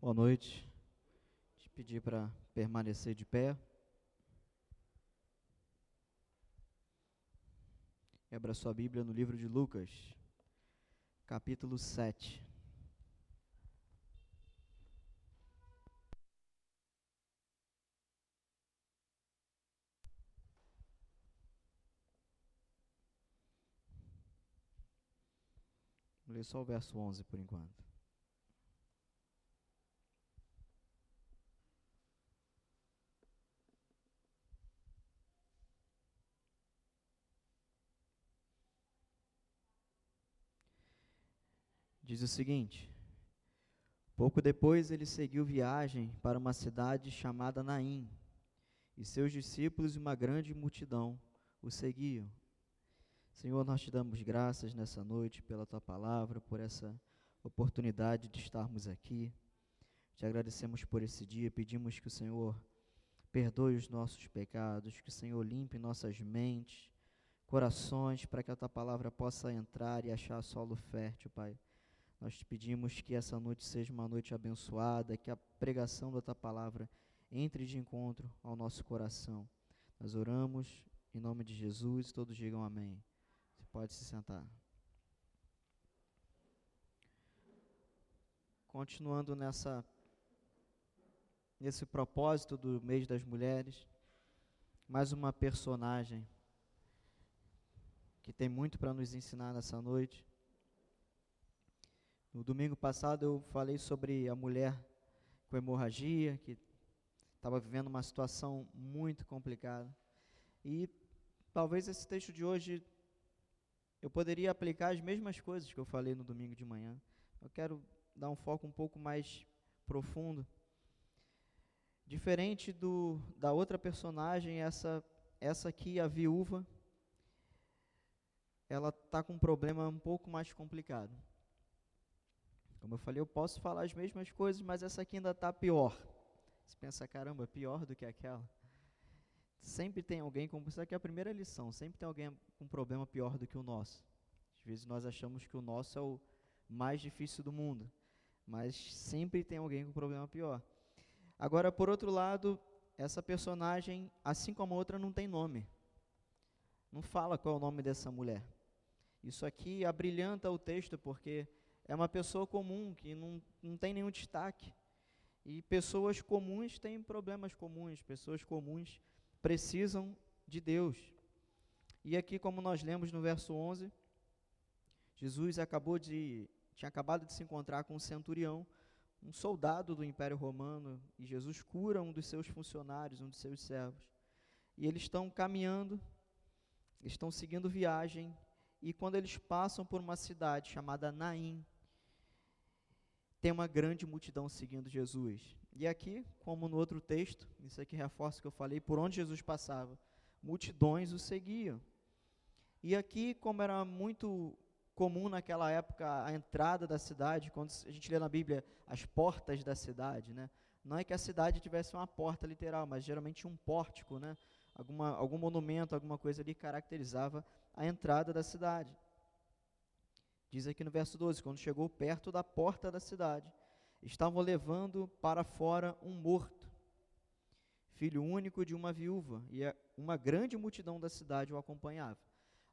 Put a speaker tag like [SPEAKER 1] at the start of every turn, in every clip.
[SPEAKER 1] Boa noite. Te pedir para permanecer de pé. Abra sua Bíblia no livro de Lucas, capítulo 7. Vou ler só o verso 11 por enquanto. Diz o seguinte: Pouco depois ele seguiu viagem para uma cidade chamada Naim, e seus discípulos e uma grande multidão o seguiam. Senhor, nós te damos graças nessa noite pela tua palavra, por essa oportunidade de estarmos aqui. Te agradecemos por esse dia, pedimos que o Senhor perdoe os nossos pecados, que o Senhor limpe nossas mentes, corações, para que a tua palavra possa entrar e achar solo fértil, Pai nós te pedimos que essa noite seja uma noite abençoada, que a pregação da tua palavra entre de encontro ao nosso coração. Nós oramos em nome de Jesus, todos digam amém. Você pode se sentar. Continuando nessa nesse propósito do mês das mulheres, mais uma personagem que tem muito para nos ensinar nessa noite. No domingo passado eu falei sobre a mulher com hemorragia, que estava vivendo uma situação muito complicada. E talvez esse texto de hoje eu poderia aplicar as mesmas coisas que eu falei no domingo de manhã. Eu quero dar um foco um pouco mais profundo. Diferente do, da outra personagem, essa, essa aqui, a viúva, ela está com um problema um pouco mais complicado. Como eu falei, eu posso falar as mesmas coisas, mas essa aqui ainda está pior. Você pensa, caramba, pior do que aquela. Sempre tem alguém, como isso aqui é a primeira lição, sempre tem alguém com um problema pior do que o nosso. Às vezes nós achamos que o nosso é o mais difícil do mundo, mas sempre tem alguém com um problema pior. Agora, por outro lado, essa personagem, assim como a outra, não tem nome. Não fala qual é o nome dessa mulher. Isso aqui abrilhanta o texto, porque é uma pessoa comum, que não, não tem nenhum destaque. E pessoas comuns têm problemas comuns, pessoas comuns precisam de Deus. E aqui, como nós lemos no verso 11, Jesus acabou de tinha acabado de se encontrar com um centurião, um soldado do Império Romano, e Jesus cura um dos seus funcionários, um dos seus servos. E eles estão caminhando, estão seguindo viagem, e quando eles passam por uma cidade chamada Naim, tem uma grande multidão seguindo Jesus. E aqui, como no outro texto, isso aqui reforça o que eu falei, por onde Jesus passava, multidões o seguiam. E aqui, como era muito comum naquela época a entrada da cidade, quando a gente lê na Bíblia as portas da cidade, né? Não é que a cidade tivesse uma porta literal, mas geralmente um pórtico, né? Alguma, algum monumento, alguma coisa ali caracterizava a entrada da cidade. Diz aqui no verso 12: quando chegou perto da porta da cidade, estavam levando para fora um morto, filho único de uma viúva, e uma grande multidão da cidade o acompanhava.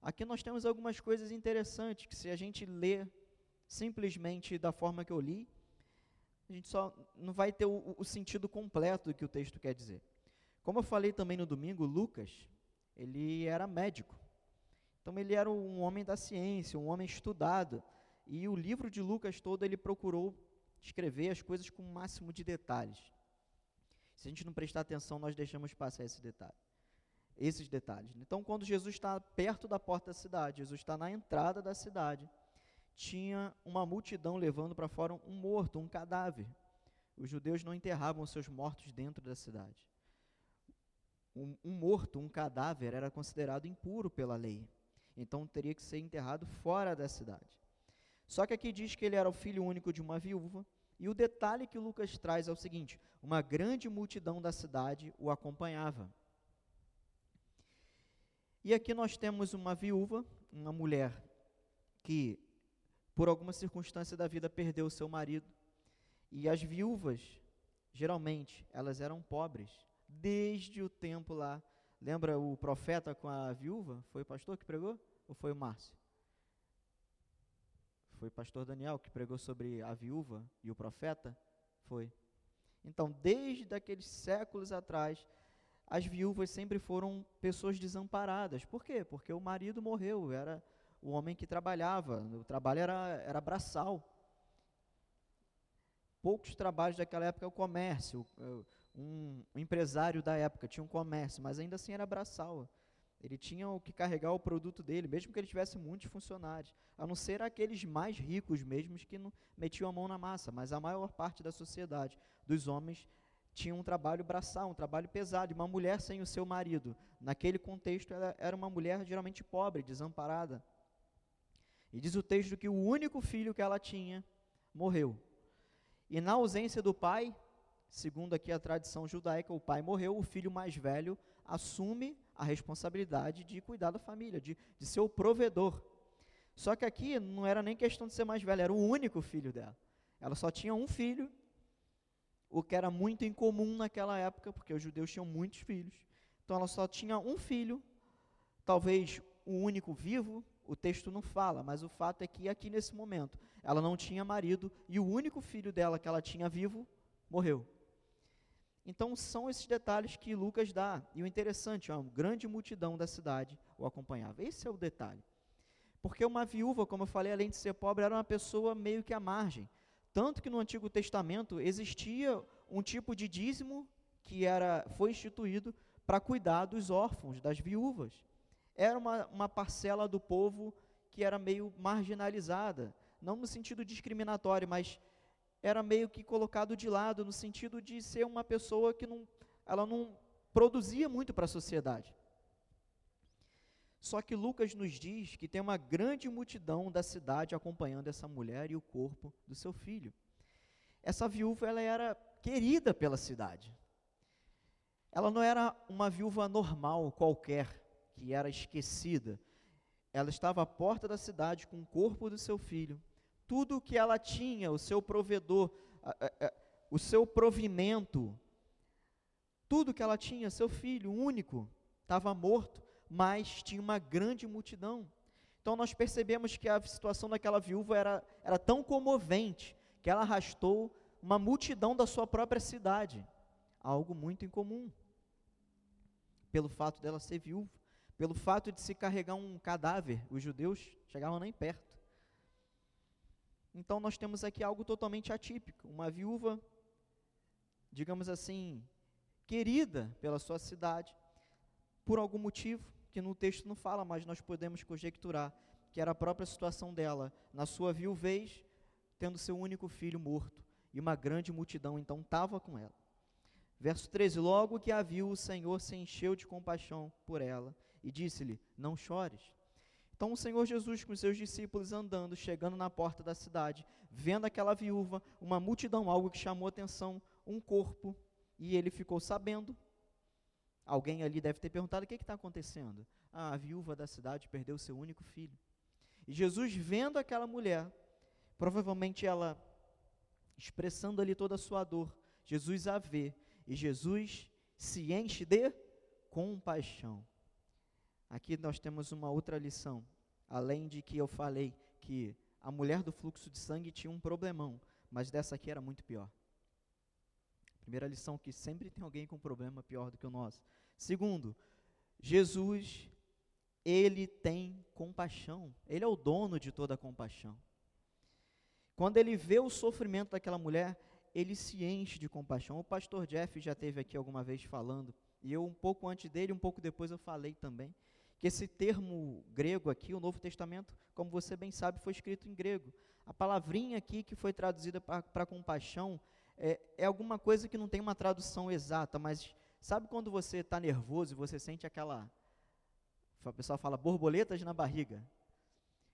[SPEAKER 1] Aqui nós temos algumas coisas interessantes que, se a gente ler simplesmente da forma que eu li, a gente só não vai ter o, o sentido completo do que o texto quer dizer. Como eu falei também no domingo, Lucas, ele era médico. Então ele era um homem da ciência, um homem estudado, e o livro de Lucas todo ele procurou escrever as coisas com o máximo de detalhes. Se a gente não prestar atenção, nós deixamos passar esse detalhe, esses detalhes. Então, quando Jesus está perto da porta da cidade, Jesus está na entrada da cidade, tinha uma multidão levando para fora um morto, um cadáver. Os judeus não enterravam seus mortos dentro da cidade. Um, um morto, um cadáver, era considerado impuro pela lei então teria que ser enterrado fora da cidade. Só que aqui diz que ele era o filho único de uma viúva, e o detalhe que Lucas traz é o seguinte: uma grande multidão da cidade o acompanhava. E aqui nós temos uma viúva, uma mulher que, por alguma circunstância da vida, perdeu seu marido. E as viúvas, geralmente, elas eram pobres desde o tempo lá. Lembra o profeta com a viúva? Foi o pastor que pregou? Ou foi o Márcio? Foi o pastor Daniel que pregou sobre a viúva e o profeta? Foi. Então, desde aqueles séculos atrás, as viúvas sempre foram pessoas desamparadas. Por quê? Porque o marido morreu, era o homem que trabalhava, o trabalho era, era braçal. Poucos trabalhos daquela época o comércio, um, empresário da época tinha um comércio, mas ainda assim era braçal. Ele tinha o que carregar o produto dele, mesmo que ele tivesse muitos funcionários, a não ser aqueles mais ricos mesmos que não metiam a mão na massa, mas a maior parte da sociedade, dos homens, tinha um trabalho braçal, um trabalho pesado. Uma mulher sem o seu marido, naquele contexto, ela era uma mulher geralmente pobre, desamparada. E diz o texto que o único filho que ela tinha morreu. E na ausência do pai, segundo aqui a tradição judaica, o pai morreu, o filho mais velho assume a responsabilidade de cuidar da família, de, de ser o provedor. Só que aqui não era nem questão de ser mais velho, era o único filho dela. Ela só tinha um filho o que era muito incomum naquela época, porque os judeus tinham muitos filhos. Então ela só tinha um filho, talvez o único vivo, o texto não fala, mas o fato é que aqui nesse momento ela não tinha marido e o único filho dela que ela tinha vivo morreu. Então são esses detalhes que Lucas dá. E o interessante, uma grande multidão da cidade o acompanhava. Esse é o detalhe. Porque uma viúva, como eu falei, além de ser pobre, era uma pessoa meio que à margem. Tanto que no Antigo Testamento existia um tipo de dízimo que era, foi instituído para cuidar dos órfãos, das viúvas. Era uma, uma parcela do povo que era meio marginalizada, não no sentido discriminatório, mas era meio que colocado de lado no sentido de ser uma pessoa que não, ela não produzia muito para a sociedade. Só que Lucas nos diz que tem uma grande multidão da cidade acompanhando essa mulher e o corpo do seu filho. Essa viúva ela era querida pela cidade. Ela não era uma viúva normal qualquer, que era esquecida. Ela estava à porta da cidade com o corpo do seu filho. Tudo o que ela tinha, o seu provedor, o seu provimento, tudo que ela tinha, seu filho único, estava morto mas tinha uma grande multidão. Então nós percebemos que a situação daquela viúva era, era tão comovente que ela arrastou uma multidão da sua própria cidade, algo muito incomum. Pelo fato dela ser viúva, pelo fato de se carregar um cadáver, os judeus chegavam nem perto. Então nós temos aqui algo totalmente atípico, uma viúva, digamos assim, querida pela sua cidade, por algum motivo, que no texto não fala, mas nós podemos conjecturar que era a própria situação dela, na sua viuvez, tendo seu único filho morto, e uma grande multidão então estava com ela. Verso 13: Logo que a viu, o Senhor se encheu de compaixão por ela e disse-lhe: Não chores. Então o Senhor Jesus, com seus discípulos andando, chegando na porta da cidade, vendo aquela viúva, uma multidão, algo que chamou atenção, um corpo, e ele ficou sabendo Alguém ali deve ter perguntado: o que está acontecendo? Ah, a viúva da cidade perdeu seu único filho. E Jesus, vendo aquela mulher, provavelmente ela expressando ali toda a sua dor, Jesus a vê e Jesus se enche de compaixão. Aqui nós temos uma outra lição, além de que eu falei que a mulher do fluxo de sangue tinha um problemão, mas dessa aqui era muito pior. Primeira lição que sempre tem alguém com problema pior do que o nosso. Segundo, Jesus, ele tem compaixão. Ele é o dono de toda a compaixão. Quando ele vê o sofrimento daquela mulher, ele se enche de compaixão. O pastor Jeff já teve aqui alguma vez falando, e eu um pouco antes dele, um pouco depois eu falei também, que esse termo grego aqui, o Novo Testamento, como você bem sabe, foi escrito em grego. A palavrinha aqui que foi traduzida para compaixão é, é alguma coisa que não tem uma tradução exata, mas sabe quando você está nervoso e você sente aquela. O pessoal fala borboletas na barriga.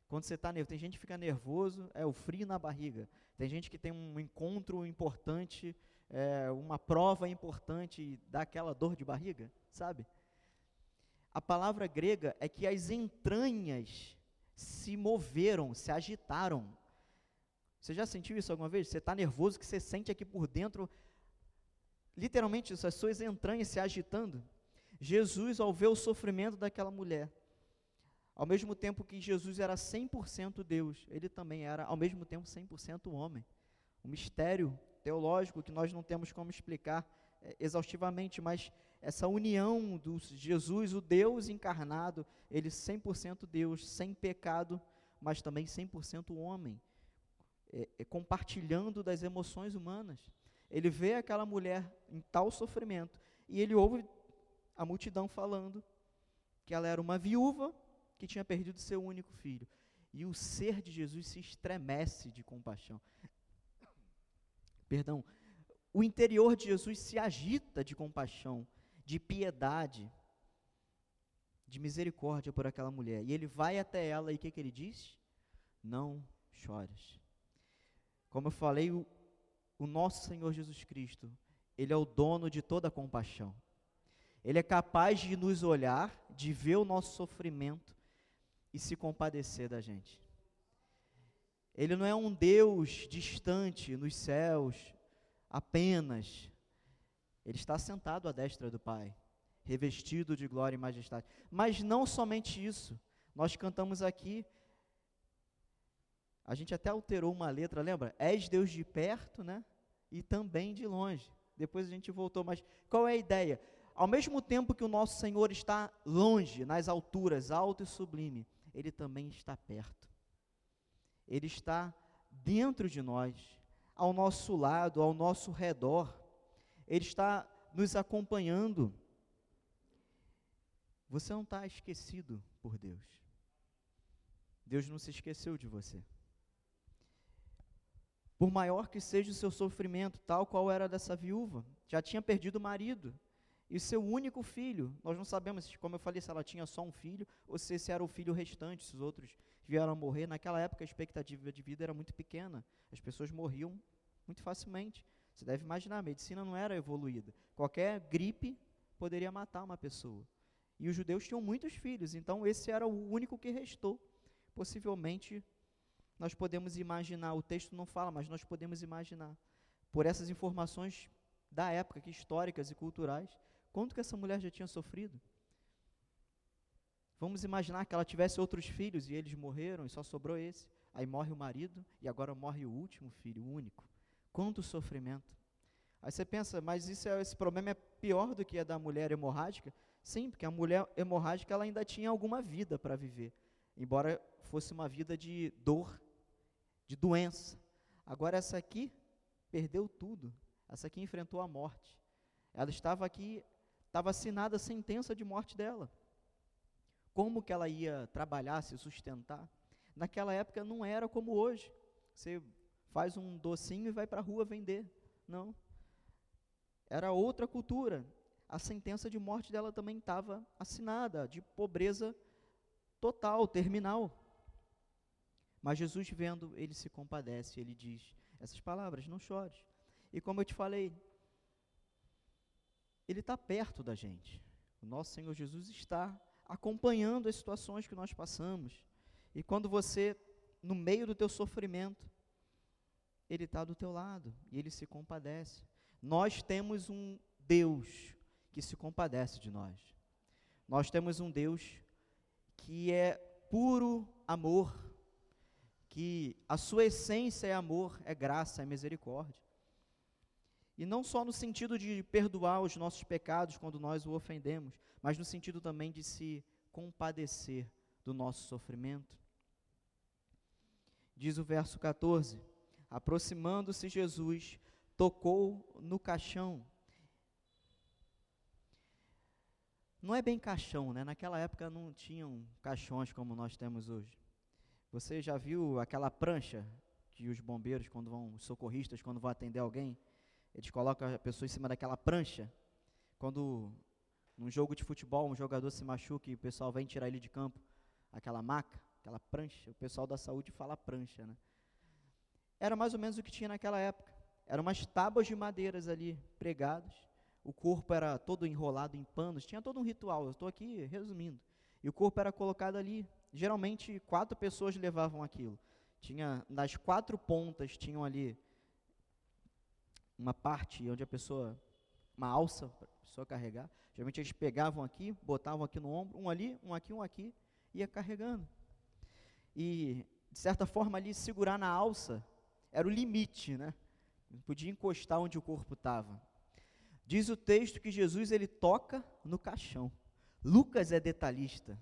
[SPEAKER 1] Quando você está nervoso, tem gente que fica nervoso, é o frio na barriga. Tem gente que tem um encontro importante, é, uma prova importante e dá aquela dor de barriga, sabe? A palavra grega é que as entranhas se moveram, se agitaram. Você já sentiu isso alguma vez? Você está nervoso que você sente aqui por dentro, literalmente, as suas entranhas se agitando? Jesus, ao ver o sofrimento daquela mulher, ao mesmo tempo que Jesus era 100% Deus, ele também era, ao mesmo tempo, 100% homem. Um mistério teológico que nós não temos como explicar é, exaustivamente, mas essa união do Jesus, o Deus encarnado, ele 100% Deus, sem pecado, mas também 100% homem, é, é, compartilhando das emoções humanas. Ele vê aquela mulher em tal sofrimento e ele ouve a multidão falando que ela era uma viúva que tinha perdido seu único filho. E o ser de Jesus se estremece de compaixão. Perdão, o interior de Jesus se agita de compaixão, de piedade, de misericórdia por aquela mulher. E ele vai até ela e o que, que ele diz? Não chores. Como eu falei, o, o nosso Senhor Jesus Cristo, Ele é o dono de toda a compaixão. Ele é capaz de nos olhar, de ver o nosso sofrimento e se compadecer da gente. Ele não é um Deus distante nos céus, apenas. Ele está sentado à destra do Pai, revestido de glória e majestade. Mas não somente isso. Nós cantamos aqui, a gente até alterou uma letra, lembra? És Deus de perto, né? E também de longe. Depois a gente voltou, mas qual é a ideia? Ao mesmo tempo que o nosso Senhor está longe, nas alturas, alto e sublime, Ele também está perto. Ele está dentro de nós, ao nosso lado, ao nosso redor. Ele está nos acompanhando. Você não está esquecido por Deus. Deus não se esqueceu de você. Por maior que seja o seu sofrimento, tal qual era dessa viúva, já tinha perdido o marido, e seu único filho. Nós não sabemos, como eu falei, se ela tinha só um filho ou se esse era o filho restante, se os outros vieram a morrer. Naquela época a expectativa de vida era muito pequena, as pessoas morriam muito facilmente. Você deve imaginar, a medicina não era evoluída. Qualquer gripe poderia matar uma pessoa. E os judeus tinham muitos filhos, então esse era o único que restou. Possivelmente, nós podemos imaginar, o texto não fala, mas nós podemos imaginar, por essas informações da época, que históricas e culturais, Quanto que essa mulher já tinha sofrido? Vamos imaginar que ela tivesse outros filhos e eles morreram e só sobrou esse. Aí morre o marido e agora morre o último filho, o único. Quanto sofrimento. Aí você pensa, mas isso é, esse problema é pior do que a da mulher hemorrágica? Sim, porque a mulher hemorrágica ela ainda tinha alguma vida para viver, embora fosse uma vida de dor, de doença. Agora essa aqui perdeu tudo. Essa aqui enfrentou a morte. Ela estava aqui estava assinada a sentença de morte dela. Como que ela ia trabalhar, se sustentar? Naquela época não era como hoje. Você faz um docinho e vai para a rua vender. Não. Era outra cultura. A sentença de morte dela também estava assinada, de pobreza total, terminal. Mas Jesus, vendo, ele se compadece, ele diz essas palavras: não chores. E como eu te falei, ele está perto da gente. O nosso Senhor Jesus está acompanhando as situações que nós passamos. E quando você, no meio do teu sofrimento, Ele está do teu lado e Ele se compadece. Nós temos um Deus que se compadece de nós. Nós temos um Deus que é puro amor, que a sua essência é amor, é graça, é misericórdia. E não só no sentido de perdoar os nossos pecados quando nós o ofendemos, mas no sentido também de se compadecer do nosso sofrimento. Diz o verso 14: Aproximando-se Jesus, tocou no caixão. Não é bem caixão, né? Naquela época não tinham caixões como nós temos hoje. Você já viu aquela prancha que os bombeiros, quando vão, os socorristas, quando vão atender alguém, eles colocam a pessoa em cima daquela prancha. Quando num jogo de futebol um jogador se machuca e o pessoal vem tirar ele de campo, aquela maca, aquela prancha, o pessoal da saúde fala prancha, né? Era mais ou menos o que tinha naquela época. Eram umas tábuas de madeiras ali pregadas. O corpo era todo enrolado em panos, tinha todo um ritual. Eu estou aqui resumindo. E o corpo era colocado ali. Geralmente quatro pessoas levavam aquilo. Tinha nas quatro pontas tinham ali uma parte onde a pessoa uma alça para a pessoa carregar. Geralmente eles pegavam aqui, botavam aqui no ombro, um ali, um aqui, um aqui, ia carregando. E de certa forma ali segurar na alça era o limite, né? Não podia encostar onde o corpo estava. Diz o texto que Jesus ele toca no caixão. Lucas é detalhista.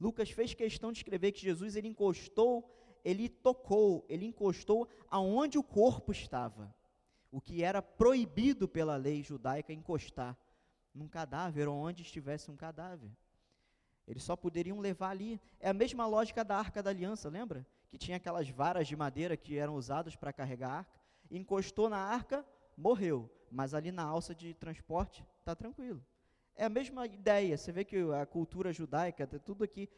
[SPEAKER 1] Lucas fez questão de escrever que Jesus ele encostou, ele tocou, ele encostou aonde o corpo estava. O que era proibido pela lei judaica encostar num cadáver ou onde estivesse um cadáver. Eles só poderiam levar ali. É a mesma lógica da arca da aliança, lembra? Que tinha aquelas varas de madeira que eram usadas para carregar a arca. Encostou na arca, morreu. Mas ali na alça de transporte, está tranquilo. É a mesma ideia. Você vê que a cultura judaica, tudo aqui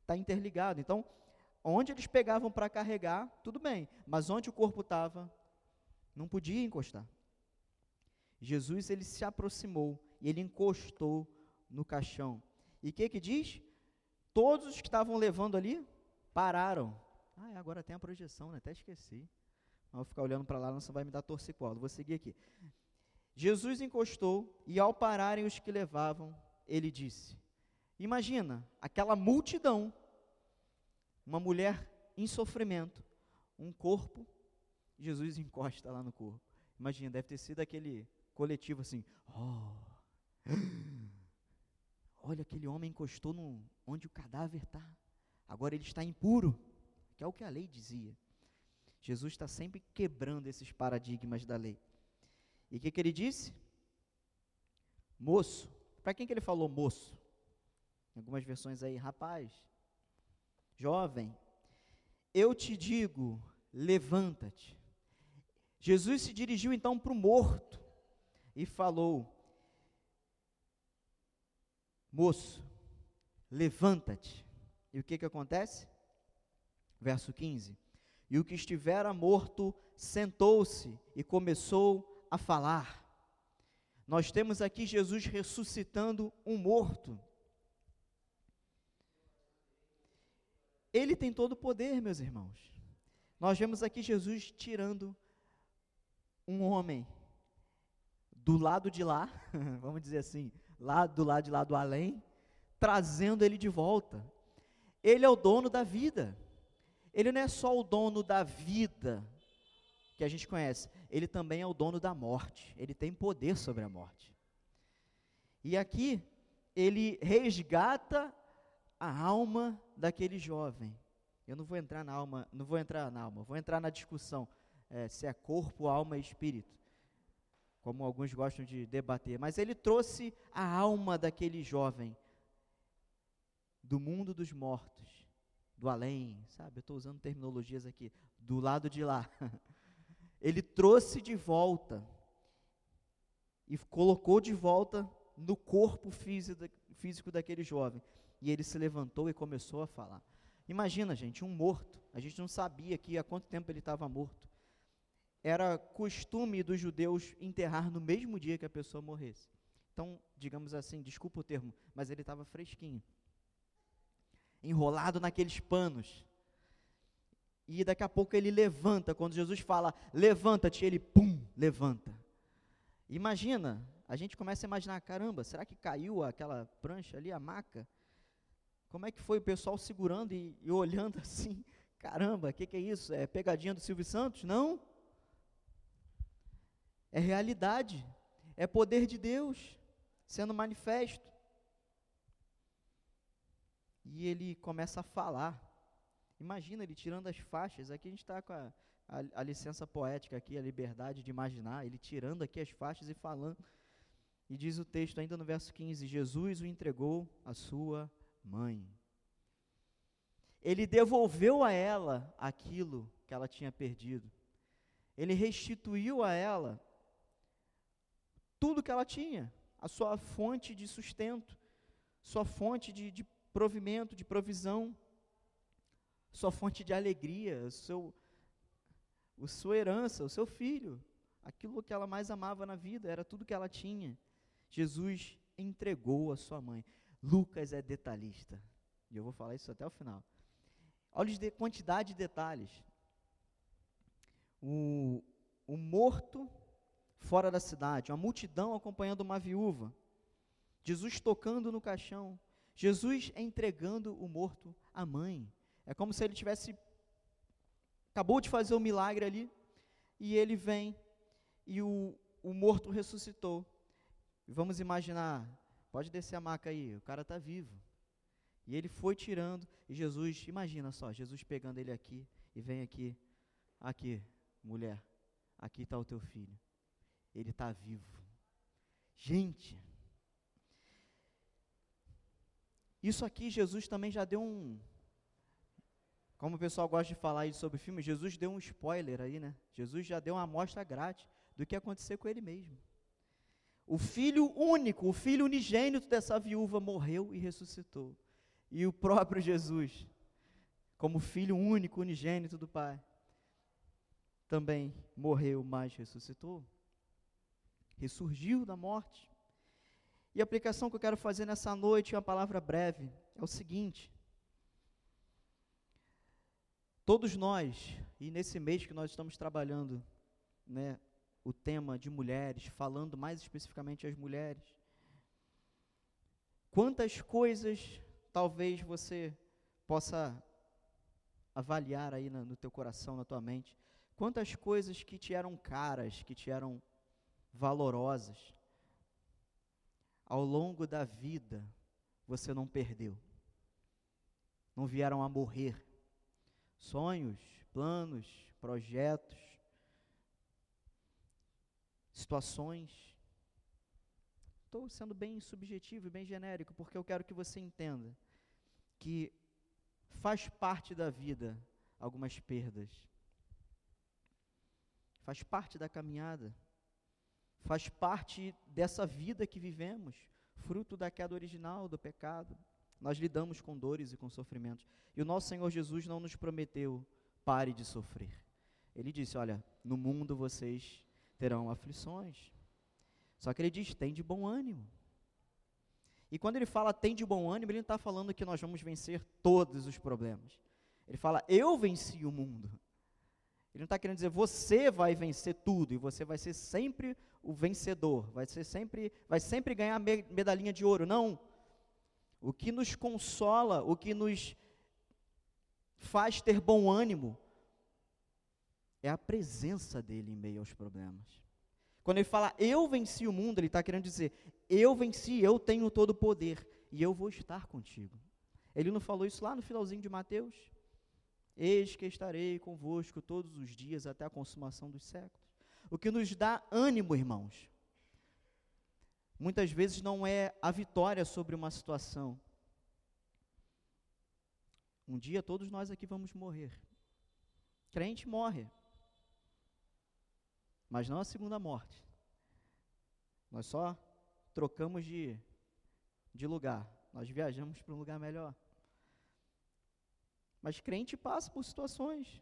[SPEAKER 1] está interligado. Então, onde eles pegavam para carregar, tudo bem. Mas onde o corpo estava, não podia encostar. Jesus ele se aproximou e ele encostou no caixão. E o que que diz? Todos os que estavam levando ali pararam. Ah, agora tem a projeção, né? Até esqueci. Vou ficar olhando para lá, não vai me dar torcicolo. Vou seguir aqui. Jesus encostou e ao pararem os que levavam, ele disse: Imagina aquela multidão, uma mulher em sofrimento, um corpo, Jesus encosta lá no corpo. Imagina, deve ter sido aquele coletivo assim: Oh, olha, aquele homem encostou no, onde o cadáver está. Agora ele está impuro, que é o que a lei dizia. Jesus está sempre quebrando esses paradigmas da lei. E o que, que ele disse? Moço. Para quem que ele falou moço? Em algumas versões aí, rapaz, jovem, eu te digo, levanta-te. Jesus se dirigiu então para o morto e falou: Moço, levanta-te. E o que, que acontece? Verso 15: E o que estivera morto sentou-se e começou a falar. Nós temos aqui Jesus ressuscitando um morto. Ele tem todo o poder, meus irmãos. Nós vemos aqui Jesus tirando um homem do lado de lá, vamos dizer assim, lá do lado de lá do além, trazendo ele de volta. Ele é o dono da vida. Ele não é só o dono da vida que a gente conhece, ele também é o dono da morte. Ele tem poder sobre a morte. E aqui ele resgata a alma daquele jovem. Eu não vou entrar na alma, não vou entrar na alma, vou entrar na discussão é, se é corpo, alma e espírito como alguns gostam de debater, mas ele trouxe a alma daquele jovem do mundo dos mortos, do além, sabe? Eu estou usando terminologias aqui, do lado de lá. Ele trouxe de volta e colocou de volta no corpo físico daquele jovem. E ele se levantou e começou a falar. Imagina, gente, um morto. A gente não sabia aqui há quanto tempo ele estava morto era costume dos judeus enterrar no mesmo dia que a pessoa morresse. Então, digamos assim, desculpa o termo, mas ele estava fresquinho, enrolado naqueles panos. E daqui a pouco ele levanta, quando Jesus fala, levanta-te, ele, pum, levanta. Imagina, a gente começa a imaginar, caramba, será que caiu aquela prancha ali, a maca? Como é que foi o pessoal segurando e, e olhando assim? Caramba, o que, que é isso? É pegadinha do Silvio Santos? Não é realidade, é poder de Deus sendo manifesto. E ele começa a falar. Imagina ele tirando as faixas. Aqui a gente está com a, a, a, licença poética aqui, a liberdade de imaginar. Ele tirando aqui as faixas e falando. E diz o texto ainda no verso 15: Jesus o entregou à sua mãe. Ele devolveu a ela aquilo que ela tinha perdido. Ele restituiu a ela tudo que ela tinha, a sua fonte de sustento, sua fonte de, de provimento, de provisão, sua fonte de alegria, o seu, a sua herança, o seu filho, aquilo que ela mais amava na vida, era tudo que ela tinha. Jesus entregou a sua mãe. Lucas é detalhista, e eu vou falar isso até o final. Olha a quantidade de detalhes. o, o morto fora da cidade, uma multidão acompanhando uma viúva, Jesus tocando no caixão, Jesus entregando o morto à mãe. É como se ele tivesse acabou de fazer o um milagre ali e ele vem e o, o morto ressuscitou. Vamos imaginar, pode descer a maca aí, o cara está vivo. E ele foi tirando, e Jesus, imagina só, Jesus pegando ele aqui e vem aqui, aqui, mulher, aqui está o teu filho. Ele está vivo. Gente, isso aqui Jesus também já deu um. Como o pessoal gosta de falar sobre filme, Jesus deu um spoiler aí, né? Jesus já deu uma amostra grátis do que ia acontecer com ele mesmo. O filho único, o filho unigênito dessa viúva morreu e ressuscitou. E o próprio Jesus, como filho único, unigênito do Pai, também morreu, mas ressuscitou. Ressurgiu da morte. E a aplicação que eu quero fazer nessa noite é uma palavra breve. É o seguinte: todos nós, e nesse mês que nós estamos trabalhando, né, o tema de mulheres, falando mais especificamente as mulheres, quantas coisas talvez você possa avaliar aí no, no teu coração, na tua mente, quantas coisas que te eram caras, que te eram valorosas, ao longo da vida você não perdeu, não vieram a morrer. Sonhos, planos, projetos, situações, estou sendo bem subjetivo e bem genérico, porque eu quero que você entenda que faz parte da vida algumas perdas. Faz parte da caminhada. Faz parte dessa vida que vivemos, fruto da queda original, do pecado. Nós lidamos com dores e com sofrimentos. E o nosso Senhor Jesus não nos prometeu pare de sofrer. Ele disse: Olha, no mundo vocês terão aflições. Só que ele diz: tem de bom ânimo. E quando ele fala tem de bom ânimo, ele não está falando que nós vamos vencer todos os problemas. Ele fala: eu venci o mundo. Ele não está querendo dizer você vai vencer tudo e você vai ser sempre o vencedor, vai ser sempre, vai sempre ganhar medalhinha de ouro. Não. O que nos consola, o que nos faz ter bom ânimo, é a presença dele em meio aos problemas. Quando ele fala eu venci o mundo, ele está querendo dizer eu venci, eu tenho todo o poder e eu vou estar contigo. Ele não falou isso lá no finalzinho de Mateus? Eis que estarei convosco todos os dias até a consumação dos séculos. O que nos dá ânimo, irmãos, muitas vezes não é a vitória sobre uma situação. Um dia todos nós aqui vamos morrer. Crente morre mas não a segunda morte. Nós só trocamos de, de lugar, nós viajamos para um lugar melhor. Mas crente passa por situações.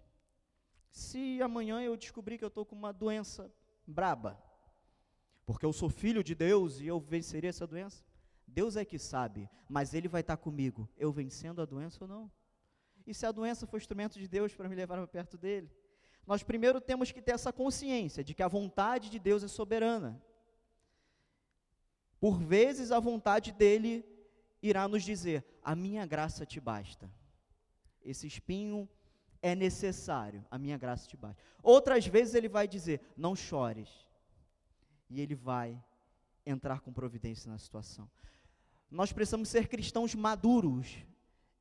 [SPEAKER 1] Se amanhã eu descobrir que eu estou com uma doença braba, porque eu sou filho de Deus e eu vencerei essa doença, Deus é que sabe, mas Ele vai estar comigo, eu vencendo a doença ou não. E se a doença for instrumento de Deus para me levar para perto dele? nós primeiro temos que ter essa consciência de que a vontade de Deus é soberana. Por vezes a vontade dele irá nos dizer: a minha graça te basta. Esse espinho é necessário, a minha graça te basta. Outras vezes ele vai dizer: não chores. E ele vai entrar com providência na situação. Nós precisamos ser cristãos maduros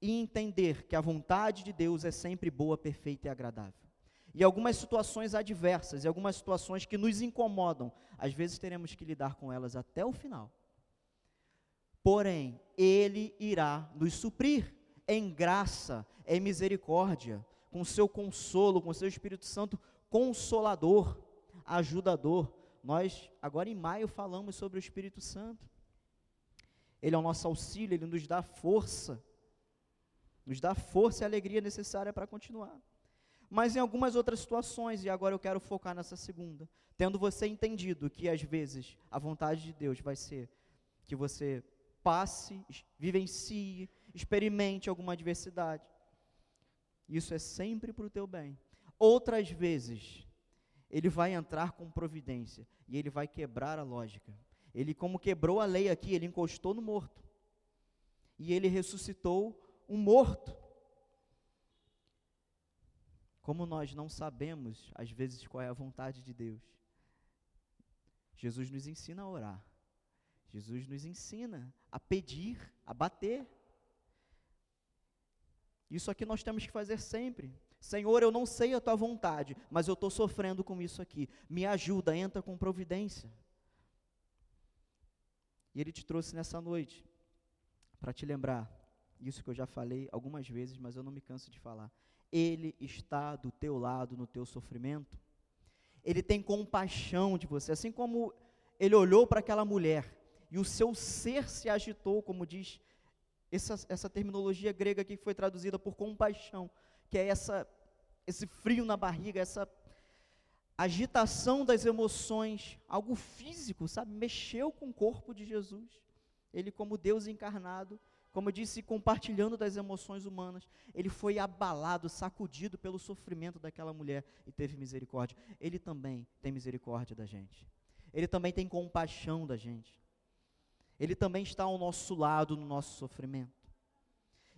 [SPEAKER 1] e entender que a vontade de Deus é sempre boa, perfeita e agradável e algumas situações adversas, e algumas situações que nos incomodam, às vezes teremos que lidar com elas até o final. Porém, Ele irá nos suprir em graça, em misericórdia, com seu consolo, com seu Espírito Santo consolador, ajudador. Nós, agora em maio, falamos sobre o Espírito Santo. Ele é o nosso auxílio, ele nos dá força, nos dá força e alegria necessária para continuar mas em algumas outras situações, e agora eu quero focar nessa segunda, tendo você entendido que às vezes a vontade de Deus vai ser que você passe, vivencie, experimente alguma adversidade. Isso é sempre para o teu bem. Outras vezes, ele vai entrar com providência e ele vai quebrar a lógica. Ele, como quebrou a lei aqui, ele encostou no morto. E ele ressuscitou um morto. Como nós não sabemos, às vezes, qual é a vontade de Deus, Jesus nos ensina a orar. Jesus nos ensina a pedir, a bater. Isso aqui nós temos que fazer sempre. Senhor, eu não sei a tua vontade, mas eu estou sofrendo com isso aqui. Me ajuda, entra com providência. E Ele te trouxe nessa noite para te lembrar, isso que eu já falei algumas vezes, mas eu não me canso de falar. Ele está do teu lado no teu sofrimento. Ele tem compaixão de você, assim como ele olhou para aquela mulher e o seu ser se agitou, como diz essa, essa terminologia grega aqui que foi traduzida por compaixão, que é essa, esse frio na barriga, essa agitação das emoções, algo físico, sabe? Mexeu com o corpo de Jesus. Ele, como Deus encarnado, como eu disse, compartilhando das emoções humanas, ele foi abalado, sacudido pelo sofrimento daquela mulher e teve misericórdia. Ele também tem misericórdia da gente. Ele também tem compaixão da gente. Ele também está ao nosso lado no nosso sofrimento.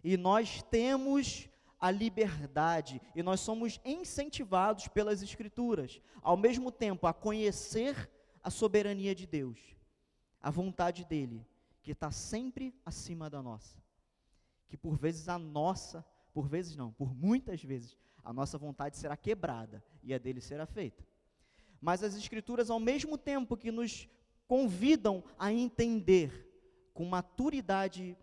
[SPEAKER 1] E nós temos a liberdade e nós somos incentivados pelas Escrituras, ao mesmo tempo, a conhecer a soberania de Deus, a vontade dEle, que está sempre acima da nossa. Que por vezes a nossa, por vezes não, por muitas vezes, a nossa vontade será quebrada e a dele será feita. Mas as Escrituras, ao mesmo tempo que nos convidam a entender com maturidade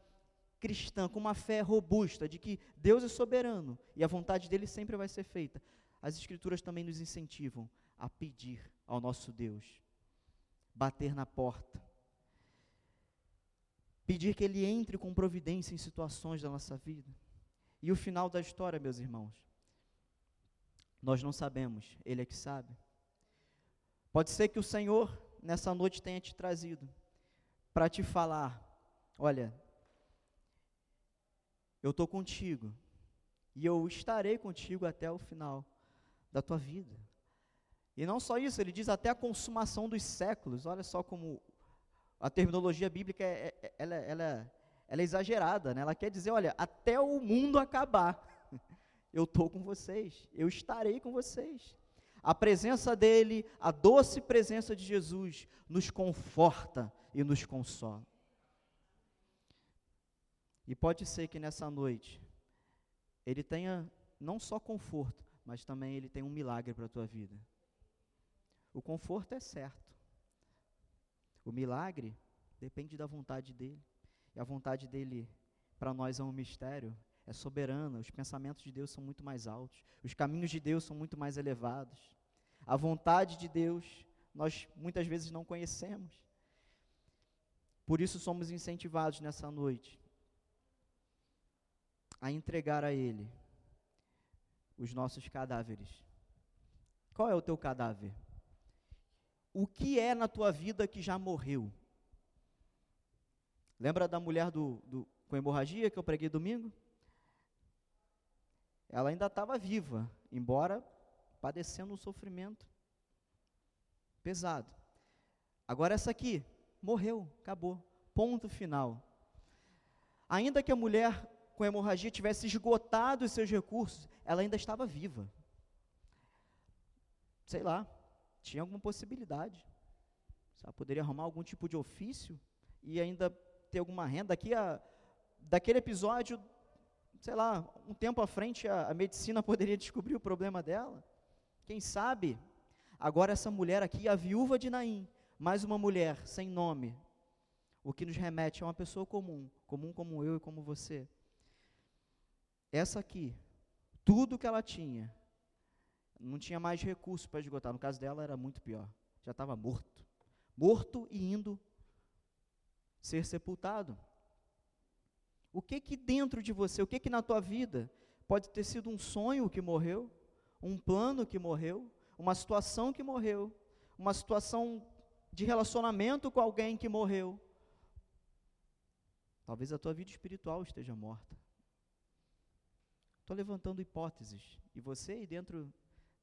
[SPEAKER 1] cristã, com uma fé robusta de que Deus é soberano e a vontade dele sempre vai ser feita. As escrituras também nos incentivam a pedir ao nosso Deus, bater na porta, pedir que ele entre com providência em situações da nossa vida. E o final da história, meus irmãos, nós não sabemos, ele é que sabe. Pode ser que o Senhor nessa noite tenha te trazido para te falar: olha, eu estou contigo e eu estarei contigo até o final da tua vida. E não só isso, ele diz até a consumação dos séculos. Olha só como a terminologia bíblica é, é, ela, ela, ela é exagerada, né? ela quer dizer: olha, até o mundo acabar, eu estou com vocês, eu estarei com vocês. A presença dele, a doce presença de Jesus, nos conforta e nos consola. E pode ser que nessa noite ele tenha não só conforto, mas também ele tem um milagre para a tua vida. O conforto é certo. O milagre depende da vontade dele. E a vontade dele para nós é um mistério, é soberana, os pensamentos de Deus são muito mais altos, os caminhos de Deus são muito mais elevados. A vontade de Deus nós muitas vezes não conhecemos. Por isso somos incentivados nessa noite a entregar a Ele os nossos cadáveres. Qual é o teu cadáver? O que é na tua vida que já morreu? Lembra da mulher do, do com hemorragia que eu preguei domingo? Ela ainda estava viva, embora padecendo um sofrimento pesado. Agora essa aqui morreu, acabou, ponto final. Ainda que a mulher com hemorragia tivesse esgotado os seus recursos, ela ainda estava viva. Sei lá, tinha alguma possibilidade. Ela poderia arrumar algum tipo de ofício e ainda ter alguma renda. Daqui a, daquele episódio, sei lá, um tempo à frente, a, a medicina poderia descobrir o problema dela. Quem sabe? Agora, essa mulher aqui, a viúva de Naim, mais uma mulher sem nome, o que nos remete a uma pessoa comum, comum como eu e como você. Essa aqui, tudo que ela tinha, não tinha mais recurso para esgotar. No caso dela era muito pior. Já estava morto. Morto e indo ser sepultado. O que que dentro de você, o que que na tua vida pode ter sido um sonho que morreu, um plano que morreu, uma situação que morreu, uma situação de relacionamento com alguém que morreu. Talvez a tua vida espiritual esteja morta. Estou levantando hipóteses. E você aí dentro,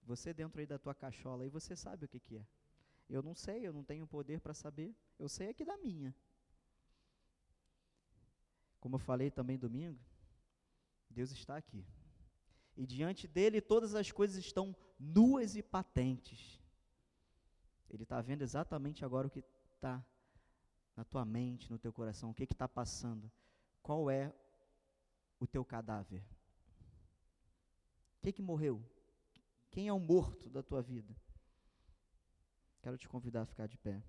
[SPEAKER 1] Você dentro aí da tua cachola aí, você sabe o que, que é. Eu não sei, eu não tenho poder para saber. Eu sei aqui da minha. Como eu falei também domingo, Deus está aqui. E diante dele todas as coisas estão nuas e patentes. Ele está vendo exatamente agora o que está na tua mente, no teu coração, o que está passando. Qual é o teu cadáver? O que, que morreu? Quem é o morto da tua vida? Quero te convidar a ficar de pé.